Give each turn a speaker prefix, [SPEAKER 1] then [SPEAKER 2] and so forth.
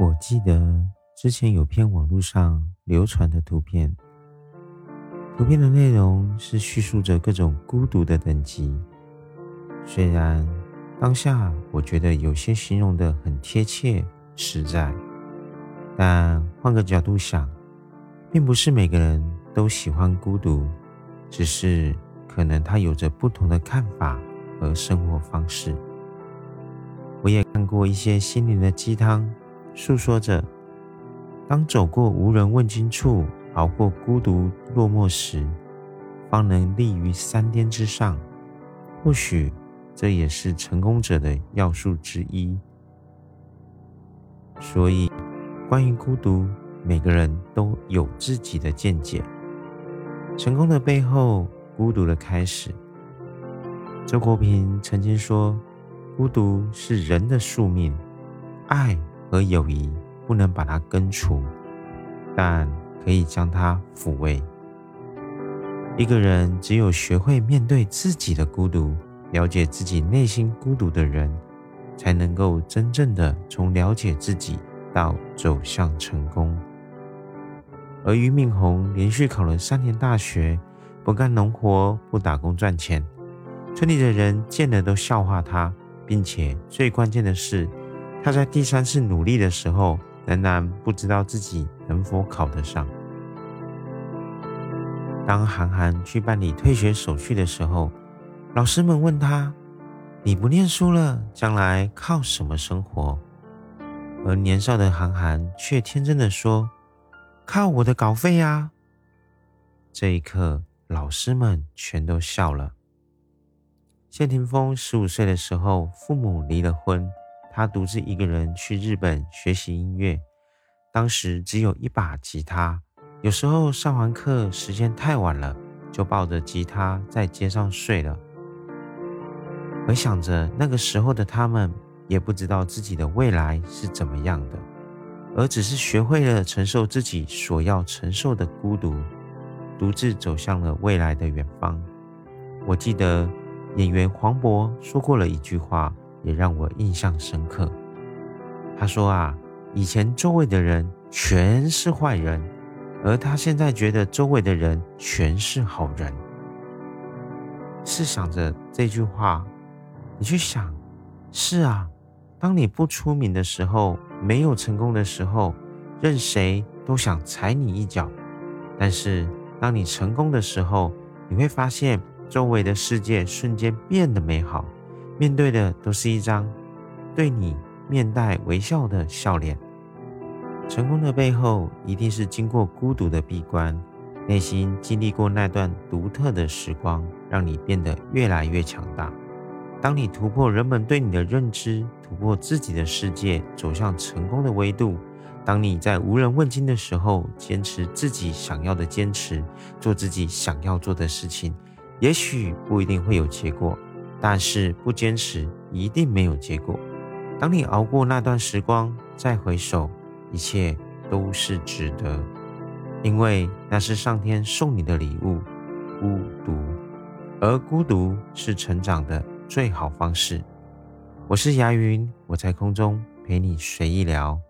[SPEAKER 1] 我记得之前有篇网络上流传的图片，图片的内容是叙述着各种孤独的等级。虽然当下我觉得有些形容的很贴切实在，但换个角度想，并不是每个人都喜欢孤独，只是可能他有着不同的看法和生活方式。我也看过一些心灵的鸡汤。诉说着，当走过无人问津处，熬过孤独落寞时，方能立于山巅之上。或许这也是成功者的要素之一。所以，关于孤独，每个人都有自己的见解。成功的背后，孤独的开始。周国平曾经说：“孤独是人的宿命。”爱。和友谊不能把它根除，但可以将它抚慰。一个人只有学会面对自己的孤独，了解自己内心孤独的人，才能够真正的从了解自己到走向成功。而俞敏洪连续考了三年大学，不干农活，不打工赚钱，村里的人见了都笑话他，并且最关键的是。他在第三次努力的时候，仍然不知道自己能否考得上。当韩寒去办理退学手续的时候，老师们问他：“你不念书了，将来靠什么生活？”而年少的韩寒却天真的说：“靠我的稿费呀！”这一刻，老师们全都笑了。谢霆锋十五岁的时候，父母离了婚。他独自一个人去日本学习音乐，当时只有一把吉他。有时候上完课时间太晚了，就抱着吉他在街上睡了。回想着那个时候的他们，也不知道自己的未来是怎么样的，而只是学会了承受自己所要承受的孤独，独自走向了未来的远方。我记得演员黄渤说过了一句话。也让我印象深刻。他说啊，以前周围的人全是坏人，而他现在觉得周围的人全是好人。试想着这句话，你去想，是啊，当你不出名的时候，没有成功的时候，任谁都想踩你一脚。但是当你成功的时候，你会发现周围的世界瞬间变得美好。面对的都是一张对你面带微笑的笑脸。成功的背后，一定是经过孤独的闭关，内心经历过那段独特的时光，让你变得越来越强大。当你突破人们对你的认知，突破自己的世界，走向成功的维度；当你在无人问津的时候，坚持自己想要的坚持，做自己想要做的事情，也许不一定会有结果。但是不坚持，一定没有结果。当你熬过那段时光，再回首，一切都是值得，因为那是上天送你的礼物——孤独。而孤独是成长的最好方式。我是牙云，我在空中陪你随意聊。